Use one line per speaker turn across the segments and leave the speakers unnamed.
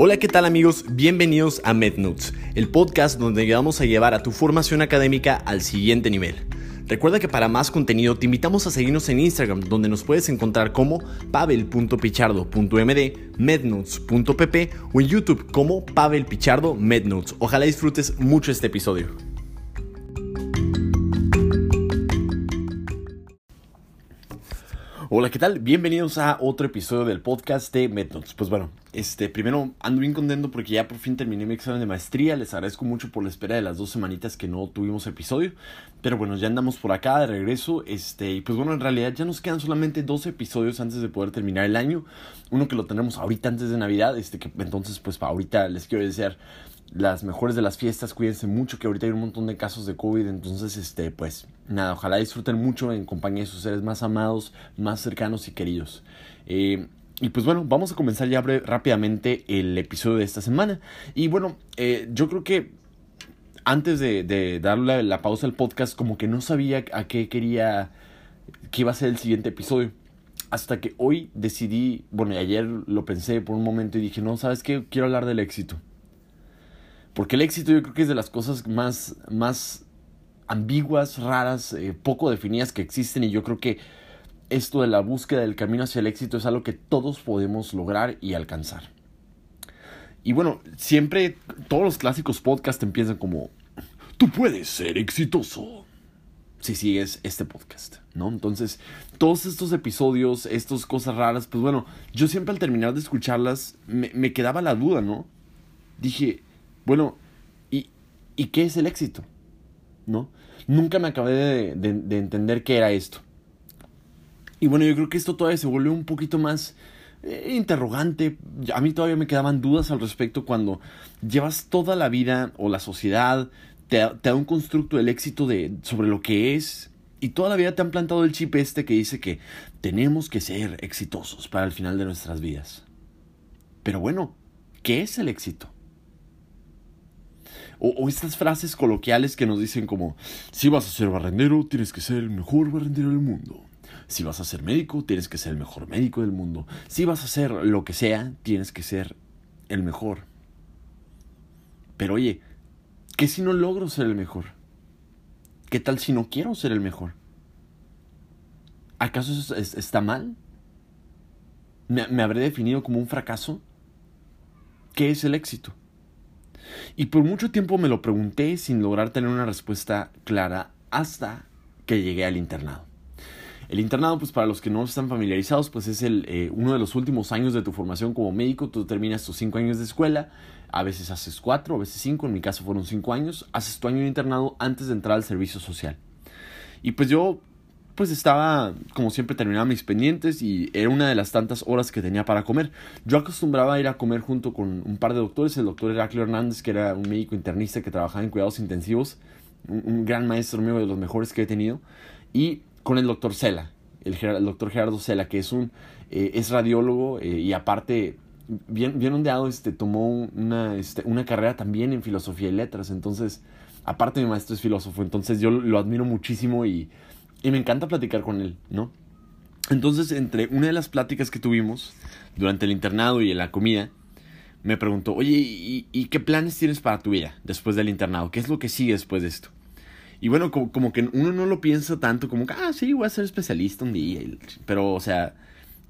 Hola, ¿qué tal amigos? Bienvenidos a MedNotes, el podcast donde vamos a llevar a tu formación académica al siguiente nivel. Recuerda que para más contenido te invitamos a seguirnos en Instagram, donde nos puedes encontrar como pavel.pichardo.md, mednotes.pp o en YouTube como Pavel Pichardo Mednotes. Ojalá disfrutes mucho este episodio. Hola, ¿qué tal? Bienvenidos a otro episodio del podcast de MedNotes. Pues bueno, este, primero ando bien contento porque ya por fin terminé mi examen de maestría. Les agradezco mucho por la espera de las dos semanitas que no tuvimos episodio. Pero bueno, ya andamos por acá de regreso. Este, y pues bueno, en realidad ya nos quedan solamente dos episodios antes de poder terminar el año. Uno que lo tenemos ahorita antes de Navidad. Este, que entonces, pues para ahorita les quiero desear las mejores de las fiestas, cuídense mucho que ahorita hay un montón de casos de COVID, entonces este pues nada, ojalá disfruten mucho en compañía de sus seres más amados, más cercanos y queridos. Eh, y pues bueno, vamos a comenzar ya rápidamente el episodio de esta semana. Y bueno, eh, yo creo que antes de, de darle la pausa al podcast, como que no sabía a qué quería, qué iba a ser el siguiente episodio. Hasta que hoy decidí, bueno, ayer lo pensé por un momento y dije, no, ¿sabes qué? Quiero hablar del éxito. Porque el éxito yo creo que es de las cosas más, más ambiguas, raras, eh, poco definidas que existen y yo creo que esto de la búsqueda del camino hacia el éxito es algo que todos podemos lograr y alcanzar. Y bueno, siempre todos los clásicos podcasts empiezan como, tú puedes ser exitoso si sigues este podcast, ¿no? Entonces, todos estos episodios, estas cosas raras, pues bueno, yo siempre al terminar de escucharlas me, me quedaba la duda, ¿no? Dije, bueno, ¿y, ¿y qué es el éxito? ¿No? Nunca me acabé de, de, entender qué era esto. Y bueno, yo creo que esto todavía se volvió un poquito más eh, interrogante. A mí todavía me quedaban dudas al respecto cuando llevas toda la vida o la sociedad te, te da un constructo del éxito de, sobre lo que es. Y toda la vida te han plantado el chip este que dice que tenemos que ser exitosos para el final de nuestras vidas. Pero bueno, ¿qué es el éxito? O, estas frases coloquiales que nos dicen como, si vas a ser barrendero, tienes que ser el mejor barrendero del mundo. Si vas a ser médico, tienes que ser el mejor médico del mundo. Si vas a ser lo que sea, tienes que ser el mejor. Pero oye, ¿qué si no logro ser el mejor? ¿Qué tal si no quiero ser el mejor? ¿Acaso eso está mal? ¿Me, ¿Me habré definido como un fracaso? ¿Qué es el éxito? Y por mucho tiempo me lo pregunté sin lograr tener una respuesta clara hasta que llegué al internado. El internado, pues para los que no están familiarizados, pues es el, eh, uno de los últimos años de tu formación como médico. Tú terminas tus cinco años de escuela, a veces haces cuatro, a veces cinco, en mi caso fueron cinco años. Haces tu año de internado antes de entrar al servicio social. Y pues yo pues estaba, como siempre, terminaba mis pendientes y era una de las tantas horas que tenía para comer. Yo acostumbraba a ir a comer junto con un par de doctores, el doctor Heraclio Hernández, que era un médico internista que trabajaba en cuidados intensivos, un, gran maestro mío de los mejores que he tenido, y con el doctor Cela, el, doctor Gerardo Cela, que es un eh, es radiólogo eh, y aparte bien, bien ondeado, este, tomó una, este, una carrera también en filosofía y letras, entonces, aparte mi maestro es filósofo, entonces yo lo admiro muchísimo y y me encanta platicar con él, ¿no? Entonces, entre una de las pláticas que tuvimos durante el internado y la comida, me preguntó, oye, ¿y, qué planes tienes para tu vida después del internado? ¿Qué es lo que sigue después de esto? Y bueno, como, que uno no lo piensa tanto como que, ah, sí, voy a ser especialista un día. Pero, o sea,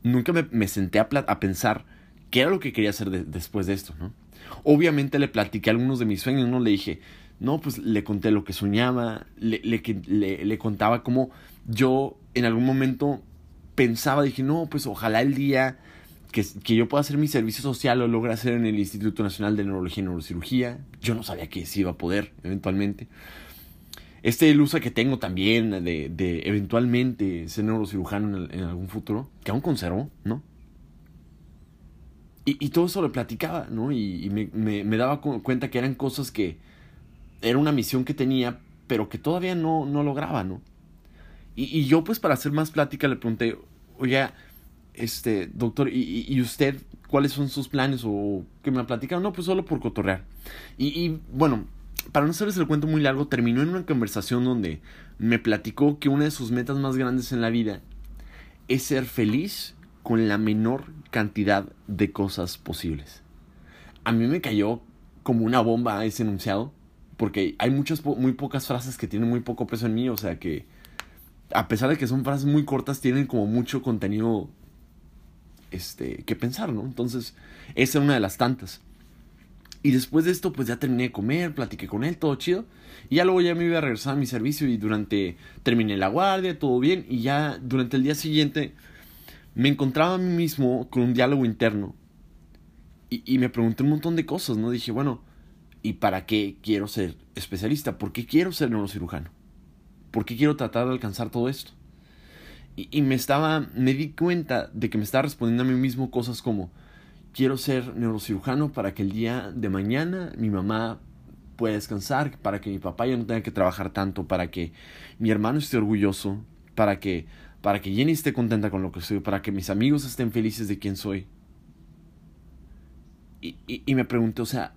nunca me, senté a, a, pensar qué era lo que quería hacer después de esto, ¿no? Obviamente le platiqué algunos de mis sueños, ¿no? Le dije, no, pues le conté lo que soñaba, le, le, le, contaba cómo yo en algún momento pensaba, dije, no, pues ojalá el día que, que, yo pueda hacer mi servicio social lo logre hacer en el Instituto Nacional de Neurología y Neurocirugía. Yo no sabía que sí iba a poder, eventualmente. Este ilusa que tengo también de, de eventualmente ser neurocirujano en, algún futuro, que aún conservo, ¿no? Y, y todo eso lo platicaba, ¿no? Y, y me, me, me, daba cuenta que eran cosas que, era una misión que tenía, pero que todavía no, no lograba, ¿no? Y, y yo, pues, para hacer más plática, le pregunté, oye, este, doctor, ¿y, y usted cuáles son sus planes o que me platicaron? No, pues solo por cotorrear. Y, y bueno, para no hacerles el cuento muy largo, terminó en una conversación donde me platicó que una de sus metas más grandes en la vida es ser feliz con la menor cantidad de cosas posibles a mí me cayó como una bomba ese enunciado, porque hay muchas, muy pocas frases que tienen muy poco peso en mí, o sea que a pesar de que son frases muy cortas, tienen como mucho contenido este, que pensar, ¿no? Entonces, esa es una de las tantas. Y después de esto, pues ya terminé de comer, platiqué con él, todo chido. Y ya luego ya me iba a regresar a mi servicio y durante, terminé la guardia, todo bien. Y ya durante el día siguiente me encontraba a mí mismo con un diálogo interno. Y, y me pregunté un montón de cosas, ¿no? Dije, bueno, ¿y para qué quiero ser especialista? ¿Por qué quiero ser neurocirujano? ¿Por qué quiero tratar de alcanzar todo esto? Y, y me estaba, me di cuenta de que me estaba respondiendo a mí mismo cosas como, quiero ser neurocirujano para que el día de mañana mi mamá pueda descansar, para que mi papá ya no tenga que trabajar tanto, para que mi hermano esté orgulloso, para que, para que Jenny esté contenta con lo que soy, para que mis amigos estén felices de quién soy. Y, y, y me pregunté, o sea,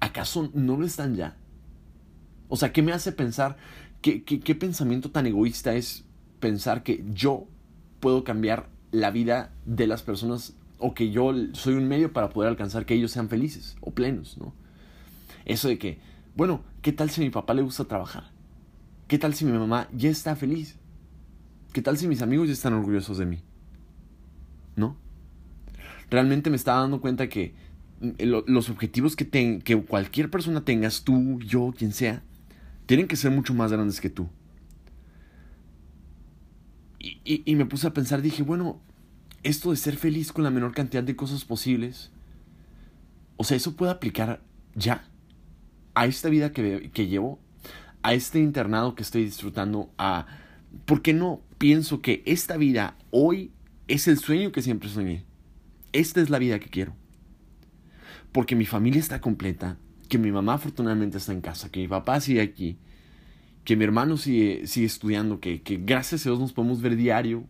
¿acaso no lo están ya? O sea, ¿qué me hace pensar? ¿Qué, qué, qué pensamiento tan egoísta es pensar que yo puedo cambiar la vida de las personas o que yo soy un medio para poder alcanzar que ellos sean felices o plenos, ¿no? Eso de que, bueno, ¿qué tal si a mi papá le gusta trabajar? ¿Qué tal si mi mamá ya está feliz? ¿Qué tal si mis amigos ya están orgullosos de mí? ¿No? Realmente me estaba dando cuenta que los objetivos que, que cualquier persona tengas, tú, yo, quien sea, tienen que ser mucho más grandes que tú. Y, y, y me puse a pensar, dije, bueno, esto de ser feliz con la menor cantidad de cosas posibles, o sea, eso puede aplicar ya a esta vida que, que llevo, a este internado que estoy disfrutando, a... ¿Por qué no pienso que esta vida hoy es el sueño que siempre soñé? Esta es la vida que quiero. Porque mi familia está completa, que mi mamá afortunadamente está en casa, que mi papá sigue aquí, que mi hermano sigue, sigue estudiando, que, que gracias a Dios nos podemos ver diario,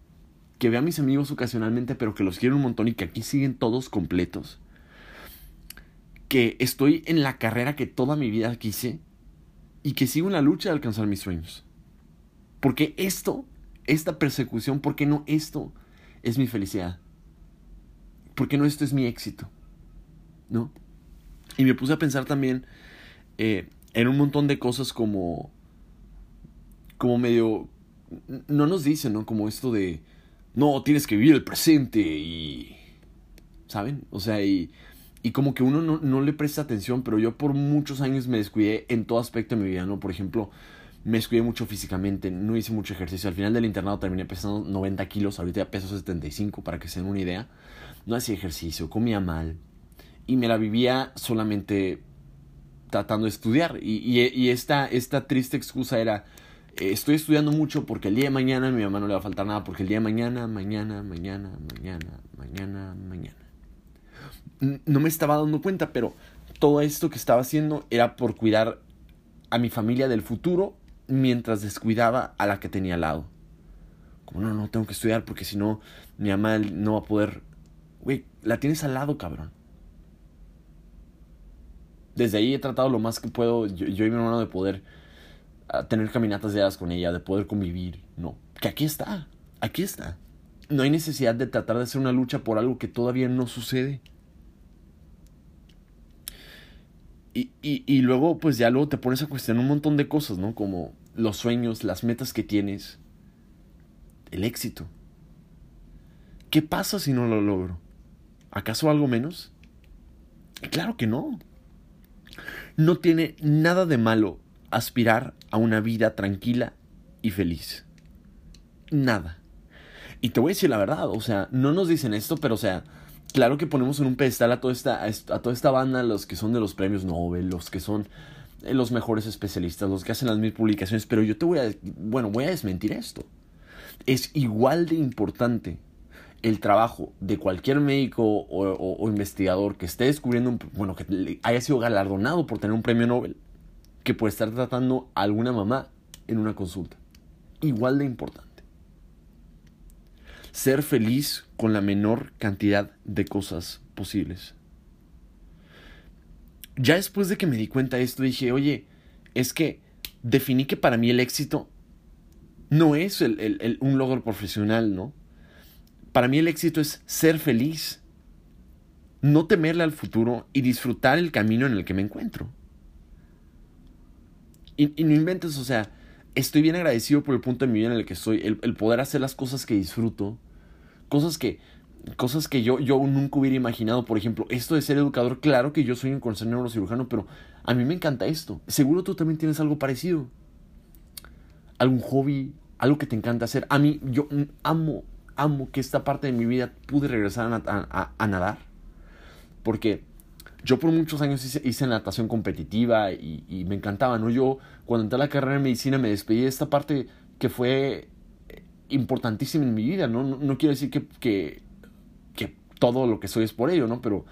que vea a mis amigos ocasionalmente, pero que los quiero un montón y que aquí siguen todos completos. Que estoy en la carrera que toda mi vida quise y que sigo en la lucha de alcanzar mis sueños. Porque esto, esta persecución, ¿por qué no esto es mi felicidad? ¿Por qué no esto es mi éxito? ¿No? Y me puse a pensar también eh, en un montón de cosas como, como medio, no nos dicen, ¿no? Como esto de, no, tienes que vivir el presente y... ¿Saben? O sea, y, y como que uno no, no, le presta atención, pero yo por muchos años me descuidé en todo aspecto de mi vida, ¿no? Por ejemplo, me descuidé mucho físicamente, no hice mucho ejercicio. Al final del internado terminé pesando 90 kilos, ahorita ya peso 75, para que se den una idea. No hacía ejercicio, comía mal y me la vivía solamente tratando de estudiar. Y, esta, esta triste excusa era, eh, estoy estudiando mucho porque el día de mañana mi mamá no le va a faltar nada, porque el día de mañana, mañana, mañana, mañana, mañana, mañana. No me estaba dando cuenta, pero todo esto que estaba haciendo era por cuidar a mi familia del futuro mientras descuidaba a la que tenía al lado. Como no, no, tengo que estudiar porque si no, mi mamá no va a poder... Güey, la tienes al lado, cabrón. Desde ahí he tratado lo más que puedo, yo, y mi hermano, de poder a tener caminatas diarias con ella, de poder convivir. No, que aquí está, aquí está. No hay necesidad de tratar de hacer una lucha por algo que todavía no sucede. Y, y, y luego, pues ya luego te pones a cuestionar un montón de cosas, ¿no? Como los sueños, las metas que tienes, el éxito. ¿Qué pasa si no lo logro? ¿Acaso algo menos? Claro que no. No tiene nada de malo aspirar a una vida tranquila y feliz. Nada. Y te voy a decir la verdad, o sea, no nos dicen esto, pero o sea, claro que ponemos en un pedestal a toda esta, a toda esta banda, los que son de los premios Nobel, los que son eh, los mejores especialistas, los que hacen las mil publicaciones, pero yo te voy a, bueno, voy a desmentir esto. Es igual de importante el trabajo de cualquier médico o, o, investigador que esté descubriendo, bueno, que haya sido galardonado por tener un premio Nobel, que puede estar tratando a alguna mamá en una consulta. Igual de importante. Ser feliz con la menor cantidad de cosas posibles. Ya después de que me di cuenta de esto, dije, oye, es que definí que para mí el éxito no es el, el, el, un logro profesional, ¿no? Para mí el éxito es ser feliz. no temerle al futuro y disfrutar el camino en el que me encuentro. Y, no inventes, o sea, estoy bien agradecido por el punto de mi vida en el que estoy, el, poder hacer las cosas que disfruto, cosas que, cosas que yo, yo nunca hubiera imaginado. Por ejemplo, esto de ser educador, claro que yo soy un ser neurocirujano, pero a mí me encanta esto. Seguro tú también tienes algo parecido. Algún hobby, algo que te encanta hacer. A mí, yo amo, amo que esta parte de mi vida pude regresar a, nadar. Porque yo por muchos años hice, hice natación competitiva y, me encantaba, ¿no? Yo cuando entré a la carrera de medicina me despedí de esta parte que fue importantísima en mi vida, ¿no? No, no quiero decir que, que, que, todo lo que soy es por ello, ¿no? Pero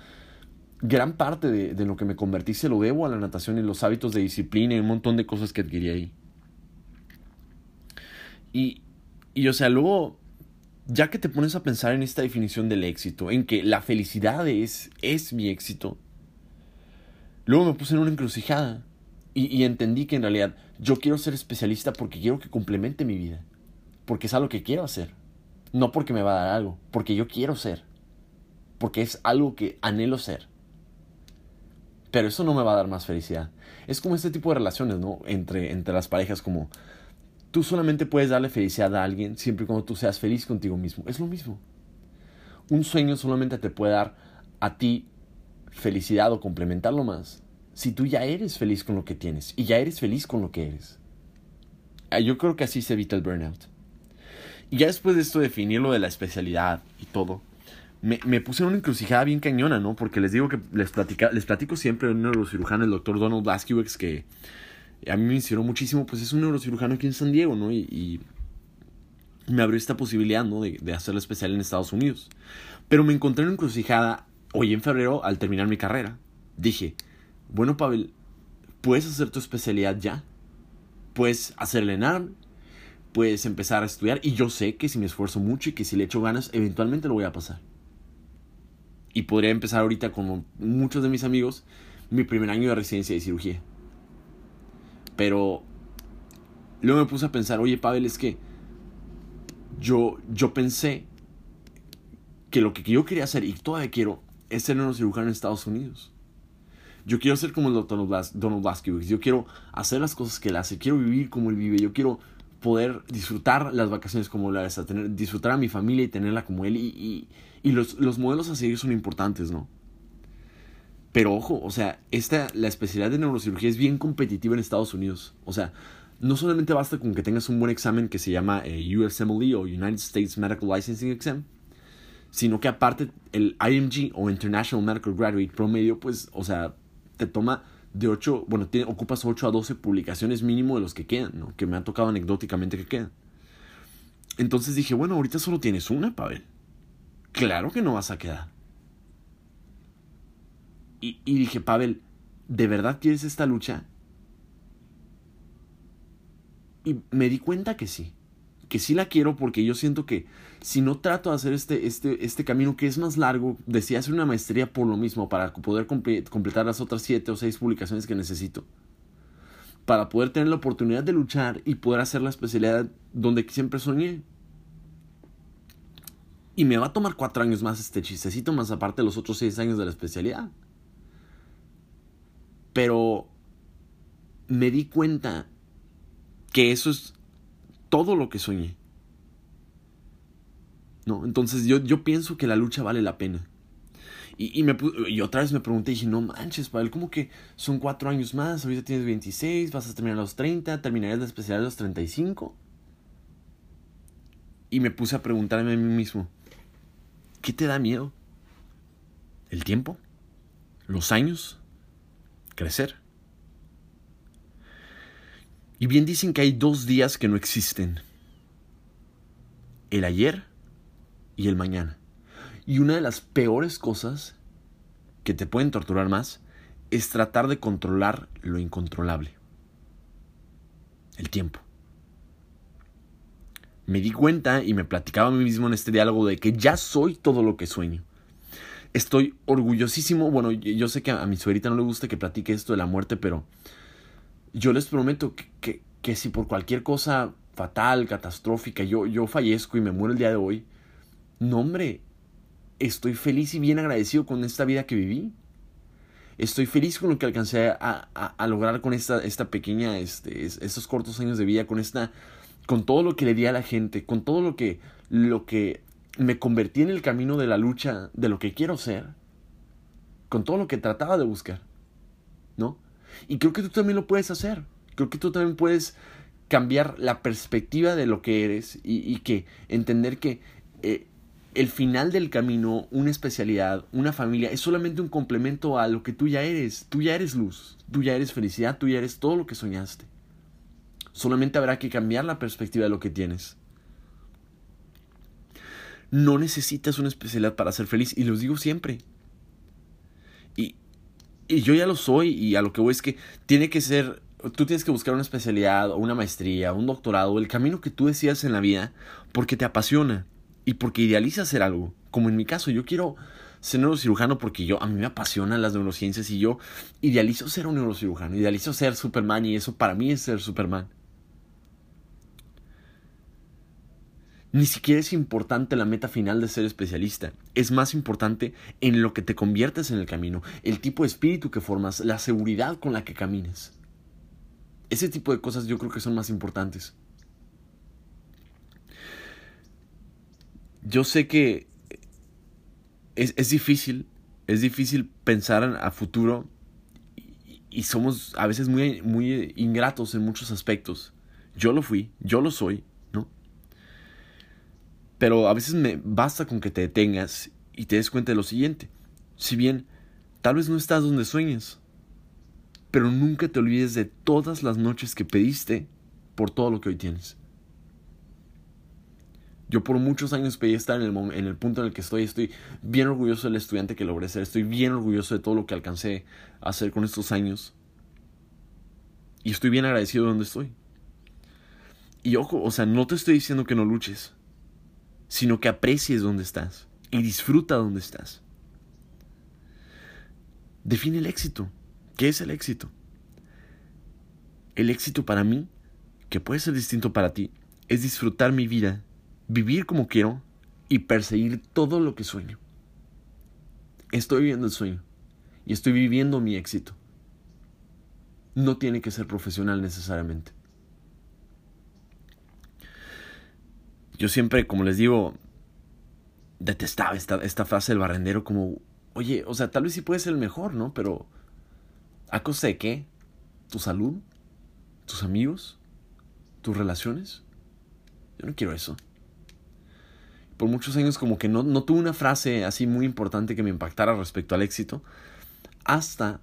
gran parte de, de, lo que me convertí se lo debo a la natación y los hábitos de disciplina y un montón de cosas que adquirí ahí. Y, y o sea, luego, ya que te pones a pensar en esta definición del éxito, en que la felicidad es, es mi éxito, luego me puse en una encrucijada y, y entendí que en realidad yo quiero ser especialista porque quiero que complemente mi vida, porque es algo que quiero hacer, no porque me va a dar algo, porque yo quiero ser, porque es algo que anhelo ser. Pero eso no me va a dar más felicidad. Es como este tipo de relaciones, ¿no? Entre, entre las parejas, como tú solamente puedes darle felicidad a alguien siempre y cuando tú seas feliz contigo mismo. Es lo mismo. Un sueño solamente te puede dar a ti felicidad o complementarlo más si tú ya eres feliz con lo que tienes y ya eres feliz con lo que eres. Ah, yo creo que así se evita el burnout. Y ya después de esto definir lo de la especialidad y todo, me, me, puse en una encrucijada bien cañona, ¿no? Porque les digo que les, platica, les platico siempre de un neurocirujano, el doctor Donald Blaskiewicz, que a mí me inspiró muchísimo, pues es un neurocirujano aquí en San Diego, ¿no? Y, y me abrió esta posibilidad, ¿no? De, de hacerlo especial en Estados Unidos. Pero me encontré en encrucijada hoy en febrero al terminar mi carrera. Dije, bueno, Pavel, puedes hacer tu especialidad ya. Puedes hacer el ENARM, puedes empezar a estudiar y yo sé que si me esfuerzo mucho y que si le echo ganas, eventualmente lo voy a pasar y podría empezar ahorita con muchos de mis amigos mi primer año de residencia de cirugía. Pero luego me puse a pensar, oye Pavel, es que yo, yo pensé que lo que yo quería hacer y todavía quiero es ser neurocirujano en Estados Unidos. Yo quiero ser como el doctor Donald. Yo quiero hacer las cosas que él hace. Quiero vivir como él vive. Yo quiero poder disfrutar las vacaciones como él hace. Tener, disfrutar a mi familia y tenerla como él. y, y los, los modelos a seguir son importantes, ¿no? Pero ojo, o sea, esta, la especialidad de neurocirugía es bien competitiva en Estados Unidos. O sea, no solamente basta con que tengas un buen examen que se llama eh, USMLE o United States Medical Licensing Exam, sino que aparte el IMG o International Medical Graduate promedio, pues, o sea, te toma de 8, bueno, ocupas 8 a 12 publicaciones mínimo de los que quedan, ¿no? Que me ha tocado anecdóticamente que quedan. Entonces dije, bueno, ahorita solo tienes una, Pavel. Claro que no vas a quedar. Y, y dije, Pavel, ¿de verdad quieres esta lucha? Y me di cuenta que sí. Que sí la quiero porque yo siento que si no trato de hacer este, este, este camino que es más largo, decía hacer una maestría por lo mismo, para poder completar las otras siete o seis publicaciones que necesito. Para poder tener la oportunidad de luchar y poder hacer la especialidad donde siempre soñé. Y me va a tomar cuatro años más este chistecito, más aparte los otros seis años de la especialidad. Pero me di cuenta que eso es todo lo que soñé. ¿No? Entonces yo, yo pienso que la lucha vale la pena. Y, y, me, y otra vez me pregunté y dije, no manches, Pavel, ¿cómo que son cuatro años más? Ahorita tienes 26, vas a terminar a los 30, terminarías la especialidad a los 35. Y me puse a preguntarme a mí mismo, ¿Qué te da miedo? ¿El tiempo? ¿Los años? ¿Crecer? Y bien dicen que hay dos días que no existen. El ayer y el mañana. Y una de las peores cosas que te pueden torturar más es tratar de controlar lo incontrolable. El tiempo me di cuenta y me platicaba a mí mismo en este diálogo de que ya soy todo lo que sueño. Estoy orgullosísimo, bueno, yo sé que a mi suegrita no le gusta que platique esto de la muerte, pero yo les prometo que, que, si por cualquier cosa fatal, catastrófica, yo, yo fallezco y me muero el día de hoy, no hombre, estoy feliz y bien agradecido con esta vida que viví. Estoy feliz con lo que alcancé a, a, lograr con esta, esta pequeña, este, estos cortos años de vida, con esta, con todo lo que le di a la gente, con todo lo que, lo que me convertí en el camino de la lucha de lo que quiero ser, con todo lo que trataba de buscar, ¿no? Y creo que tú también lo puedes hacer. Creo que tú también puedes cambiar la perspectiva de lo que eres y, que entender que eh, el final del camino, una especialidad, una familia, es solamente un complemento a lo que tú ya eres. Tú ya eres luz, tú ya eres felicidad, tú ya eres todo lo que soñaste. Solamente habrá que cambiar la perspectiva de lo que tienes. No necesitas una especialidad para ser feliz, y los digo siempre. Y, y yo ya lo soy, y a lo que voy es que tiene que ser tú tienes que buscar una especialidad una maestría, un doctorado, el camino que tú decidas en la vida porque te apasiona y porque idealizas hacer algo. Como en mi caso, yo quiero ser neurocirujano porque yo a mí me apasionan las neurociencias y yo idealizo ser un neurocirujano, idealizo ser Superman y eso para mí es ser Superman. Ni siquiera es importante la meta final de ser especialista. Es más importante en lo que te conviertes en el camino, el tipo de espíritu que formas, la seguridad con la que camines. Ese tipo de cosas yo creo que son más importantes. Yo sé que es, es difícil, es difícil pensar a futuro y, somos a veces muy, muy ingratos en muchos aspectos. Yo lo fui, yo lo soy. Pero a veces me basta con que te detengas y te des cuenta de lo siguiente. Si bien tal vez no estás donde sueñas, pero nunca te olvides de todas las noches que pediste por todo lo que hoy tienes. Yo por muchos años pedí estar en el, en el punto en el que estoy. Estoy bien orgulloso del estudiante que logré ser. Estoy bien orgulloso de todo lo que alcancé a hacer con estos años. Y estoy bien agradecido de donde estoy. Y ojo, o sea, no te estoy diciendo que no luches, sino que aprecies donde estás y disfruta donde estás. Define el éxito. ¿Qué es el éxito? El éxito para mí, que puede ser distinto para ti, es disfrutar mi vida, vivir como quiero y perseguir todo lo que sueño. Estoy viviendo el sueño y estoy viviendo mi éxito. No tiene que ser profesional necesariamente. Yo siempre, como les digo, detestaba esta, esta frase del barrendero como, oye, o sea, tal vez sí puede ser el mejor, ¿no? Pero ¿A costa de qué? ¿Tu salud? ¿Tus amigos? ¿Tus relaciones? Yo no quiero eso. Por muchos años como que no, no tuve una frase así muy importante que me impactara respecto al éxito. Hasta,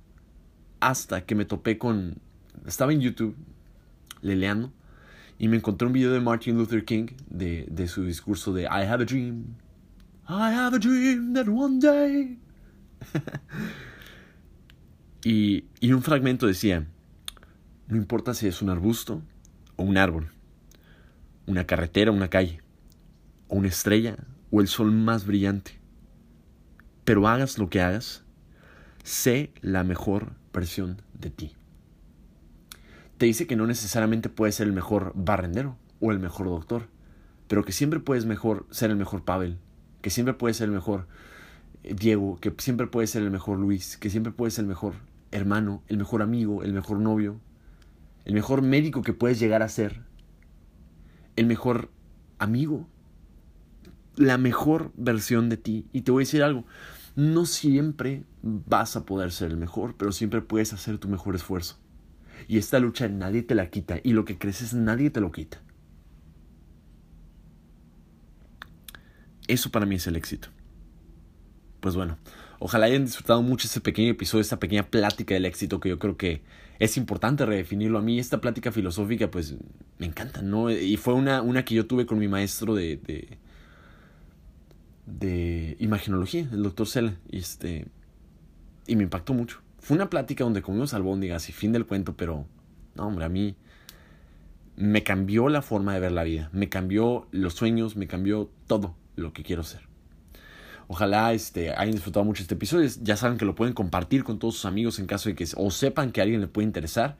hasta que me topé con... Estaba en YouTube leleando y me encontré un video de Martin Luther King de, de su discurso de I have a dream. I have a dream that one day. Y, un fragmento decía, no importa si es un arbusto o un árbol, una carretera o una calle, o una estrella o el sol más brillante, pero hagas lo que hagas, sé la mejor versión de ti. Te dice que no necesariamente puedes ser el mejor barrendero o el mejor doctor, pero que siempre puedes mejor ser el mejor Pavel, que siempre puedes ser el mejor eh, Diego, que siempre puedes ser el mejor Luis, que siempre puedes ser el mejor hermano, el mejor amigo, el mejor novio, el mejor médico que puedes llegar a ser, el mejor amigo, la mejor versión de ti. Y te voy a decir algo, no siempre vas a poder ser el mejor, pero siempre puedes hacer tu mejor esfuerzo. Y esta lucha nadie te la quita y lo que creces nadie te lo quita. Eso para mí es el éxito. Pues bueno, Ojalá hayan disfrutado mucho este pequeño episodio, esta pequeña plática del éxito que yo creo que es importante redefinirlo. A mí esta plática filosófica pues me encanta, ¿no? Y fue una, una que yo tuve con mi maestro de, de, de imaginología, el doctor Sela, y, este, y me impactó mucho. Fue una plática donde comimos albóndigas y fin del cuento, pero no, hombre, a mí me cambió la forma de ver la vida, me cambió los sueños, me cambió todo lo que quiero ser. Ojalá este, hayan disfrutado mucho este episodio. Ya saben que lo pueden compartir con todos sus amigos en caso de que o sepan que a alguien le puede interesar.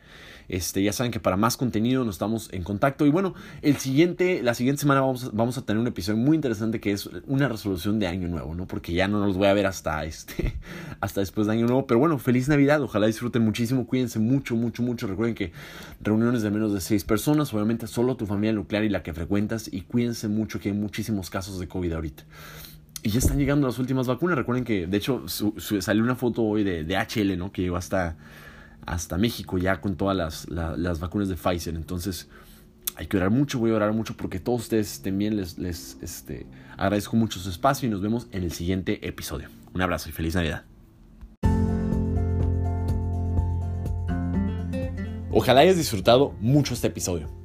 Este, ya saben que para más contenido nos estamos en contacto. Y bueno, el siguiente, la siguiente semana vamos, vamos a tener un episodio muy interesante que es una resolución de año nuevo, ¿no? Porque ya no los voy a ver hasta este, hasta después de año nuevo. Pero bueno, feliz Navidad. Ojalá disfruten muchísimo. Cuídense mucho, mucho, mucho. Recuerden que reuniones de menos de seis personas, obviamente solo tu familia nuclear y la que frecuentas. Y cuídense mucho que hay muchísimos casos de COVID ahorita. Y ya están llegando las últimas vacunas. Recuerden que, de hecho, salió una foto hoy de, de, HL, ¿no? Que llegó hasta, hasta México ya con todas las, las vacunas de Pfizer. Entonces, hay que orar mucho. Voy a orar mucho porque todos ustedes estén bien. Les, les este, agradezco mucho su espacio y nos vemos en el siguiente episodio. Un abrazo y feliz Navidad. Ojalá hayas disfrutado mucho este episodio.